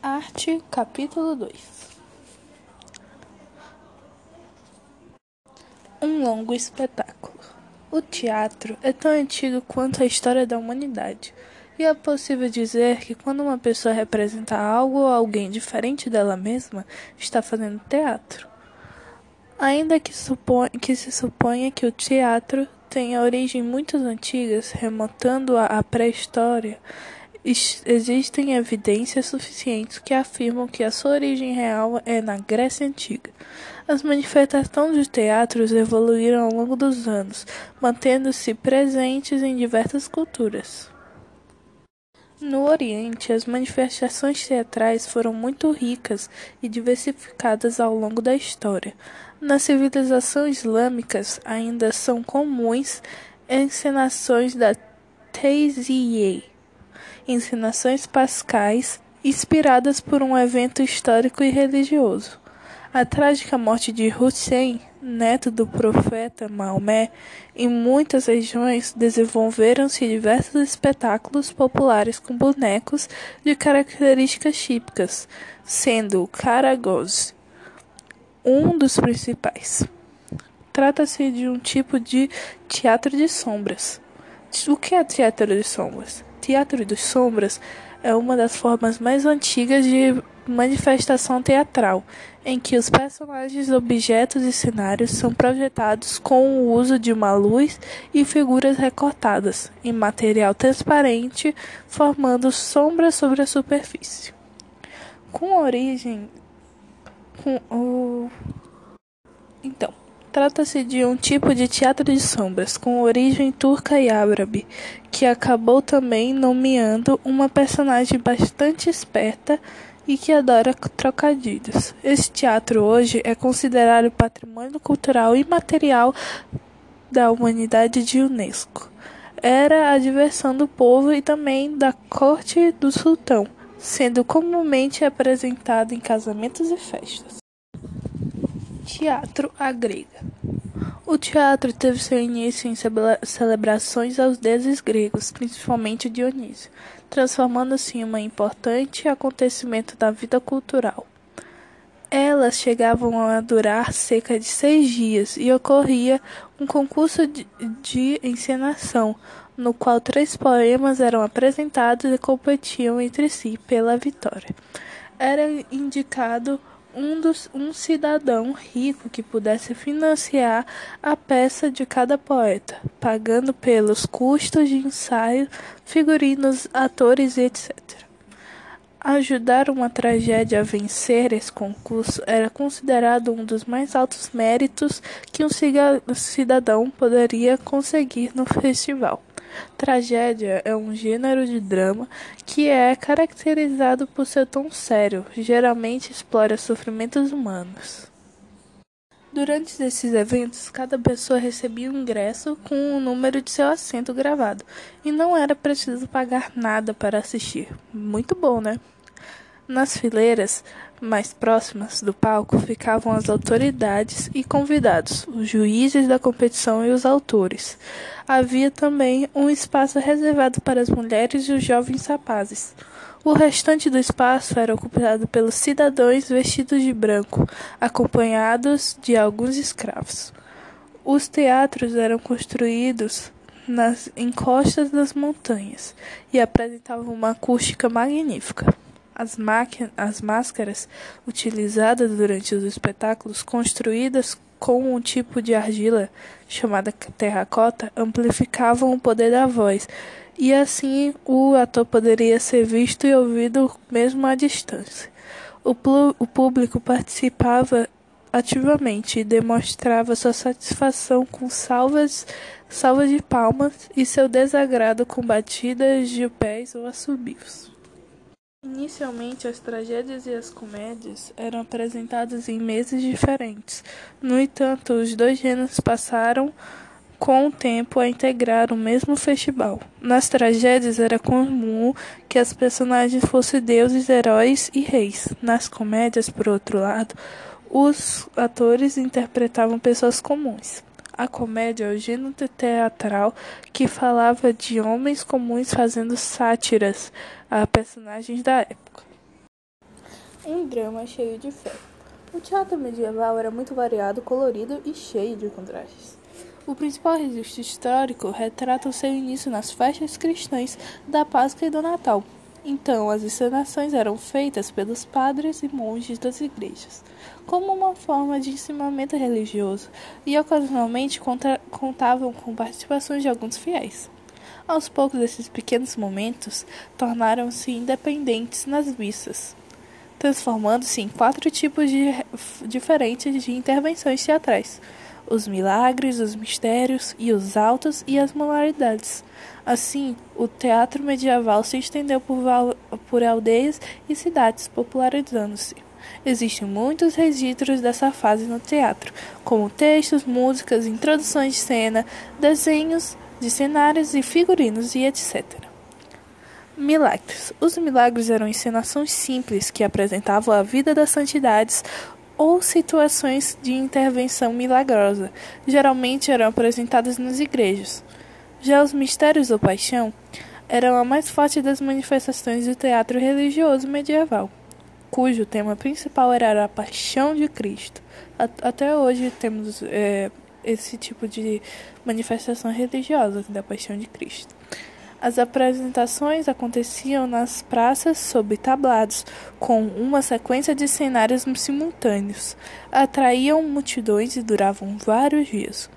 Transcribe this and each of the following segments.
Arte, capítulo 2 Um longo espetáculo. O teatro é tão antigo quanto a história da humanidade, e é possível dizer que quando uma pessoa representa algo ou alguém diferente dela mesma, está fazendo teatro. Ainda que, que se suponha que o teatro tenha origem muito antigas, remontando à pré-história, existem evidências suficientes que afirmam que a sua origem real é na Grécia Antiga. As manifestações de teatros evoluíram ao longo dos anos, mantendo-se presentes em diversas culturas. No Oriente, as manifestações teatrais foram muito ricas e diversificadas ao longo da história. Nas civilizações islâmicas, ainda são comuns encenações da Tayziye, encenações pascais inspiradas por um evento histórico e religioso. A trágica morte de Hussein, neto do profeta Maomé, em muitas regiões desenvolveram-se diversos espetáculos populares com bonecos de características típicas, sendo o Karagoz um dos principais. Trata-se de um tipo de teatro de sombras. O que é teatro de sombras? Teatro de sombras é uma das formas mais antigas de manifestação teatral, em que os personagens, objetos e cenários são projetados com o uso de uma luz e figuras recortadas em material transparente, formando sombras sobre a superfície. Com origem com o então Trata-se de um tipo de teatro de sombras com origem turca e árabe, que acabou também nomeando uma personagem bastante esperta e que adora trocadilhos. Esse teatro hoje é considerado patrimônio cultural imaterial da humanidade de Unesco. Era a diversão do povo e também da corte do sultão, sendo comumente apresentado em casamentos e festas. Teatro à grega. O teatro teve seu início em celebrações aos deuses gregos, principalmente Dionísio, transformando-se em um importante acontecimento da vida cultural. Elas chegavam a durar cerca de seis dias e ocorria um concurso de, de encenação, no qual três poemas eram apresentados e competiam entre si pela vitória. Era indicado um, dos, um cidadão rico que pudesse financiar a peça de cada poeta, pagando pelos custos de ensaio, figurinos, atores etc. Ajudar uma tragédia a vencer esse concurso era considerado um dos mais altos méritos que um cidadão poderia conseguir no festival. Tragédia é um gênero de drama que é caracterizado por seu tom sério, geralmente explora sofrimentos humanos. Durante esses eventos, cada pessoa recebia um ingresso com o número de seu assento gravado e não era preciso pagar nada para assistir. Muito bom, né? Nas fileiras mais próximas do palco ficavam as autoridades e convidados, os juízes da competição e os autores. Havia também um espaço reservado para as mulheres e os jovens rapazes. O restante do espaço era ocupado pelos cidadãos vestidos de branco, acompanhados de alguns escravos. Os teatros eram construídos nas encostas das montanhas e apresentavam uma acústica magnífica. As, as máscaras utilizadas durante os espetáculos, construídas com um tipo de argila chamada terracota, amplificavam o poder da voz, e assim o ator poderia ser visto e ouvido mesmo à distância. O, o público participava ativamente e demonstrava sua satisfação com salvas, salvas de palmas e seu desagrado com batidas de pés ou assobios. Inicialmente, as tragédias e as comédias eram apresentadas em meses diferentes. No entanto, os dois gêneros passaram com o tempo a integrar o mesmo festival. Nas tragédias era comum que as personagens fossem deuses, heróis e reis. Nas comédias, por outro lado, os atores interpretavam pessoas comuns. A comédia é o gênero teatral que falava de homens comuns fazendo sátiras a personagens da época. Um drama cheio de fé. O teatro medieval era muito variado, colorido e cheio de contrastes. O principal registro histórico retrata o seu início nas festas cristãs da Páscoa e do Natal. Então, as encenações eram feitas pelos padres e monges das igrejas, como uma forma de ensinamento religioso, e ocasionalmente contavam com participações de alguns fiéis. Aos poucos, esses pequenos momentos tornaram-se independentes nas missas transformando-se em quatro tipos de, diferentes de intervenções teatrais: os milagres, os mistérios e os autos e as moralidades. Assim, o teatro medieval se estendeu por, por aldeias e cidades, popularizando-se. Existem muitos registros dessa fase no teatro, como textos, músicas, introduções de cena, desenhos de cenários e figurinos e etc. Milagres. Os milagres eram encenações simples que apresentavam a vida das santidades ou situações de intervenção milagrosa. Geralmente eram apresentadas nas igrejas. Já os mistérios ou paixão eram a mais forte das manifestações do teatro religioso medieval, cujo tema principal era a paixão de Cristo. Até hoje temos é, esse tipo de manifestação religiosa da paixão de Cristo. As apresentações aconteciam nas praças sob tablados, com uma sequência de cenários simultâneos. Atraíam multidões e duravam vários dias.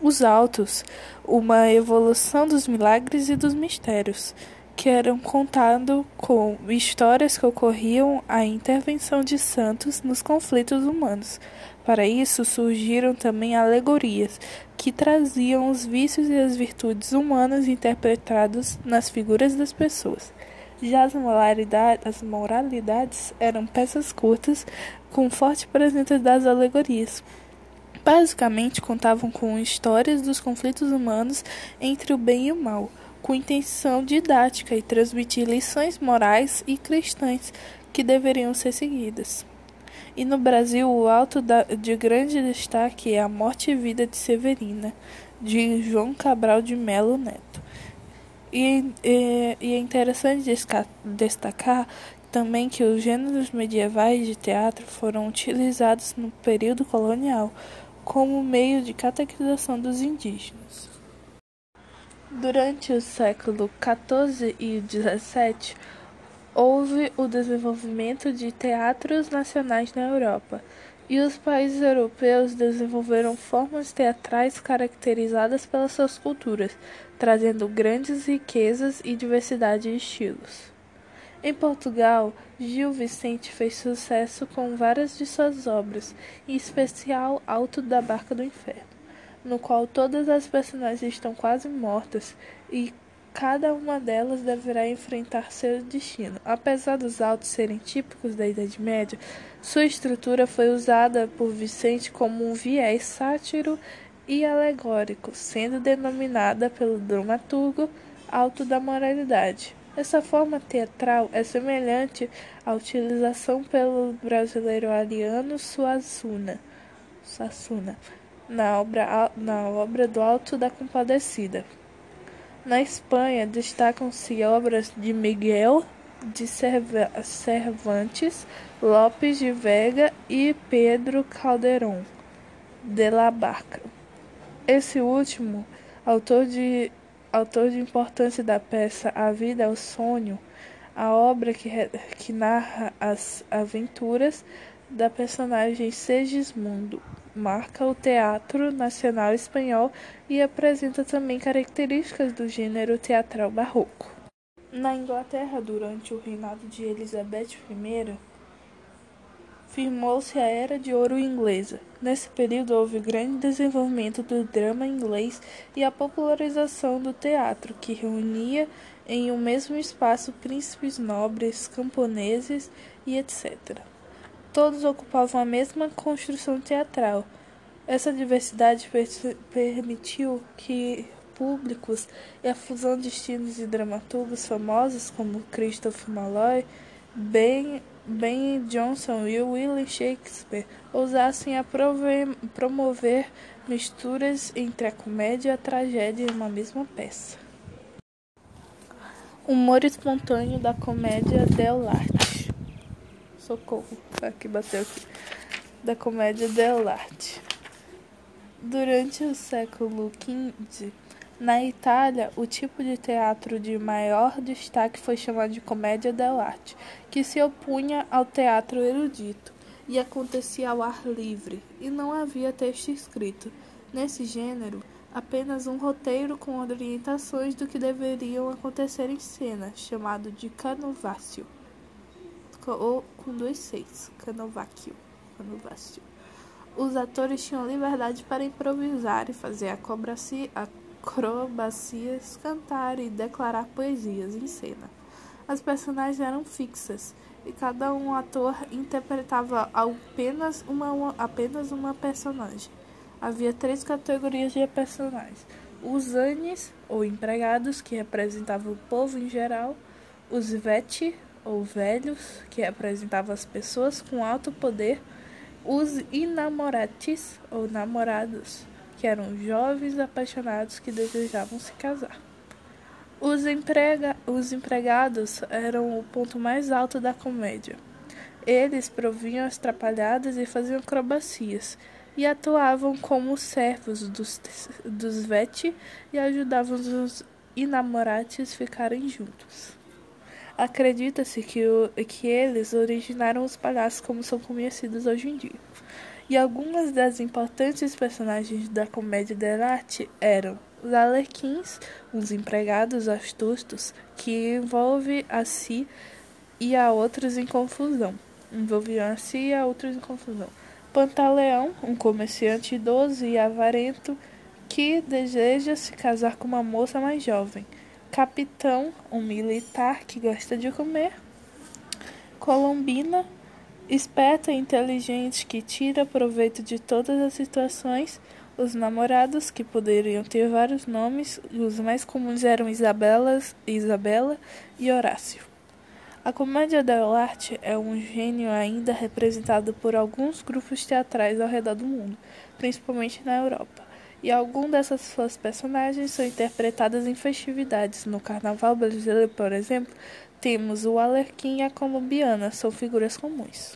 Os autos, uma evolução dos milagres e dos mistérios, que eram contados com histórias que ocorriam a intervenção de santos nos conflitos humanos. Para isso surgiram também alegorias, que traziam os vícios e as virtudes humanas interpretados nas figuras das pessoas. Já as moralidades, as moralidades eram peças curtas com forte presença das alegorias. Basicamente contavam com histórias dos conflitos humanos entre o bem e o mal, com intenção didática e transmitir lições morais e cristãs que deveriam ser seguidas. E no Brasil, o alto de grande destaque é A Morte e Vida de Severina, de João Cabral de Melo Neto. E, e, e é interessante destacar também que os gêneros medievais de teatro foram utilizados no período colonial como meio de catequização dos indígenas. Durante o século XIV e XVII, houve o desenvolvimento de teatros nacionais na Europa, e os países europeus desenvolveram formas teatrais caracterizadas pelas suas culturas, trazendo grandes riquezas e diversidade de estilos. Em Portugal, Gil Vicente fez sucesso com várias de suas obras, em especial Alto da Barca do Inferno, no qual todas as personagens estão quase mortas e Cada uma delas deverá enfrentar seu destino. Apesar dos autos serem típicos da Idade Média, sua estrutura foi usada por Vicente como um viés sátiro e alegórico, sendo denominada pelo dramaturgo alto da moralidade. Essa forma teatral é semelhante à utilização pelo brasileiro Ariano Suassuna, Suassuna na obra, na obra do Alto da Compadecida. Na Espanha destacam-se obras de Miguel de Cervantes, Lopes de Vega e Pedro Calderón de la Barca. Esse último, autor de, autor de importância da peça A Vida é o Sonho, a obra que, que narra as aventuras da personagem Segismundo marca o teatro nacional espanhol e apresenta também características do gênero teatral barroco. Na Inglaterra, durante o reinado de Elizabeth I, firmou-se a Era de Ouro Inglesa. Nesse período houve grande desenvolvimento do drama inglês e a popularização do teatro, que reunia em um mesmo espaço príncipes nobres, camponeses e etc. Todos ocupavam a mesma construção teatral. Essa diversidade permitiu que públicos e a fusão de estilos e dramaturgos famosos como Christopher Malloy, Ben, ben Jonson e William Shakespeare ousassem a promover misturas entre a comédia e a tragédia em uma mesma peça. Humor espontâneo da comédia dell'arte socorro. Aqui bateu aqui. Da comédia dell'arte. Durante o século XV, na Itália, o tipo de teatro de maior destaque foi chamado de comédia dell'arte, que se opunha ao teatro erudito e acontecia ao ar livre, e não havia texto escrito. Nesse gênero, apenas um roteiro com orientações do que deveriam acontecer em cena, chamado de canovaccio, ou com dois seis, canovaccio, canovaccio. Os atores tinham liberdade para improvisar e fazer acrobacia, acrobacias, cantar e declarar poesias em cena. As personagens eram fixas e cada um ator interpretava apenas uma, apenas uma personagem. Havia três categorias de personagens: os anes, ou empregados, que representavam o povo em geral, os veti, ou velhos, que representavam as pessoas com alto poder os inamoratis, ou namorados, que eram jovens apaixonados que desejavam se casar. Os, emprega os empregados eram o ponto mais alto da comédia. Eles provinham as trapalhadas e faziam acrobacias, e atuavam como servos dos, dos veti e ajudavam os inamorates ficarem juntos. Acredita-se que, que eles originaram os palhaços como são conhecidos hoje em dia. E algumas das importantes personagens da comédia dell'arte eram os alequins, uns empregados astutos que envolvem a si e a outros em confusão. Envolviam a si e a outros em confusão. Pantaleão, um comerciante idoso e avarento que deseja se casar com uma moça mais jovem capitão, um militar que gosta de comer, Colombina, esperta e inteligente que tira proveito de todas as situações, os namorados, que poderiam ter vários nomes, os mais comuns eram Isabelas, Isabela e Horácio. A comédia dell'arte é um gênio ainda representado por alguns grupos teatrais ao redor do mundo, principalmente na Europa e algumas dessas suas personagens são interpretadas em festividades. No Carnaval brasileiro, por exemplo, temos o Alerquim e a Colombiana, são figuras comuns.